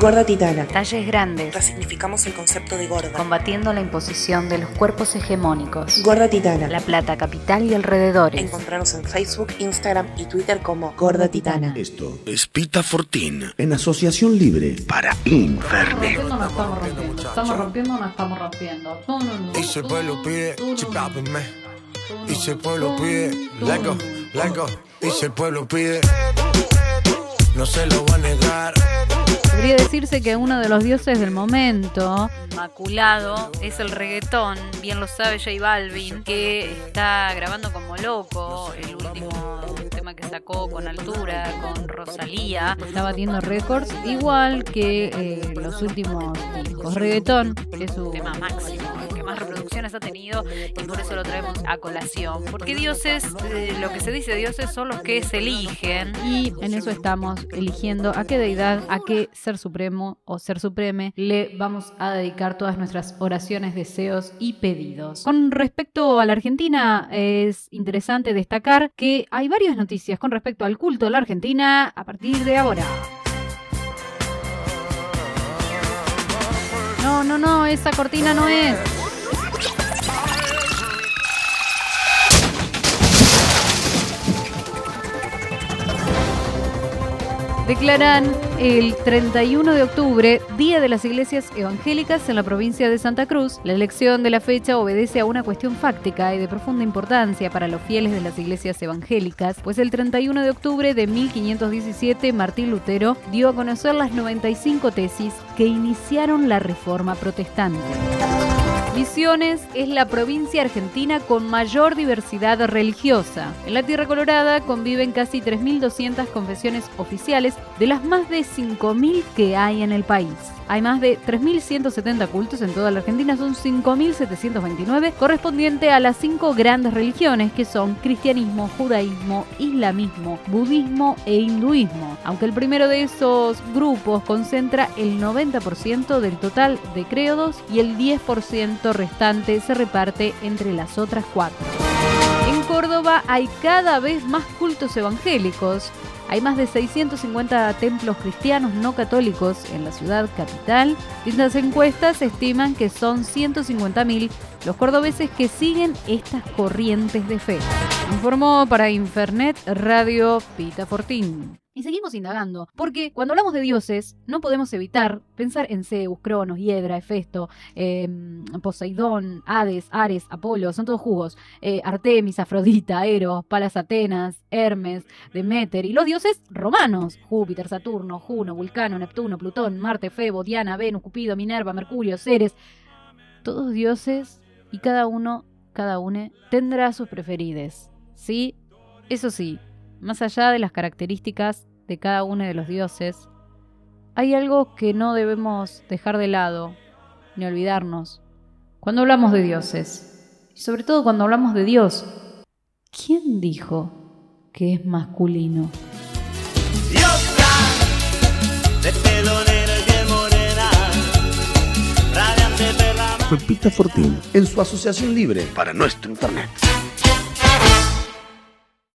Gorda Titana. Talles grandes. Resignificamos el concepto de gorda. Combatiendo la imposición de los cuerpos hegemónicos. Gorda Titana. La Plata, capital y alrededores. Encontrarnos en Facebook, Instagram y Twitter como Gorda Titana. Esto es Pita Fortín. en asociación libre Para Rompiendo Infernet. no estamos rompiendo. Estamos rompiendo no estamos rompiendo. No. Y si el pueblo pide, chipápenme. Y si el pueblo pide, let go, let go. Y si el pueblo pide, no se lo va a negar. Podría decirse que uno de los dioses del momento, maculado, es el reggaetón. Bien lo sabe J Balvin, que está grabando como loco el último tema que sacó con altura, con Rosalía. Está batiendo récords, igual que eh, los últimos discos. Reggaetón, que es su tema máximo, que más reproducciones ha tenido, y por eso lo traemos a colación. Porque dioses, eh, lo que se dice dioses son los que se eligen, y en eso estamos eligiendo a qué deidad, a qué ser supremo o ser supreme le vamos a dedicar todas nuestras oraciones, deseos y pedidos. Con respecto a la Argentina, es interesante destacar que hay varias noticias con respecto al culto de la Argentina a partir de ahora. No, no, no, esa cortina no es. Declaran el 31 de octubre Día de las Iglesias Evangélicas en la provincia de Santa Cruz. La elección de la fecha obedece a una cuestión fáctica y de profunda importancia para los fieles de las iglesias evangélicas, pues el 31 de octubre de 1517 Martín Lutero dio a conocer las 95 tesis que iniciaron la Reforma Protestante. Misiones es la provincia argentina con mayor diversidad religiosa. En la Tierra Colorada conviven casi 3.200 confesiones oficiales de las más de 5.000 que hay en el país. Hay más de 3.170 cultos en toda la Argentina, son 5.729, correspondiente a las cinco grandes religiones que son cristianismo, judaísmo, islamismo, budismo e hinduismo. Aunque el primero de esos grupos concentra el 90% del total de credos y el 10% restante se reparte entre las otras cuatro. En Córdoba hay cada vez más cultos evangélicos. Hay más de 650 templos cristianos no católicos en la ciudad capital. Distintas encuestas estiman que son 150.000 los cordobeses que siguen estas corrientes de fe. Informó para Infernet Radio Pita Fortín. Y seguimos indagando, porque cuando hablamos de dioses no podemos evitar pensar en Zeus, Cronos, Hiedra, Hefesto, eh, Poseidón, Hades, Ares, Apolo, son todos jugos, eh, Artemis, Afrodita, Eros, Palas Atenas, Hermes, Demeter y los dioses romanos, Júpiter, Saturno, Juno, Vulcano, Neptuno, Plutón, Marte, Febo, Diana, Venus, Cupido, Minerva, Mercurio, Ceres, todos dioses y cada uno, cada une, tendrá sus preferides. ¿Sí? Eso sí, más allá de las características de cada uno de los dioses, hay algo que no debemos dejar de lado ni olvidarnos. Cuando hablamos de dioses, y sobre todo cuando hablamos de Dios, ¿quién dijo que es masculino? Pepita Fortín en su asociación libre Para nuestro Internet.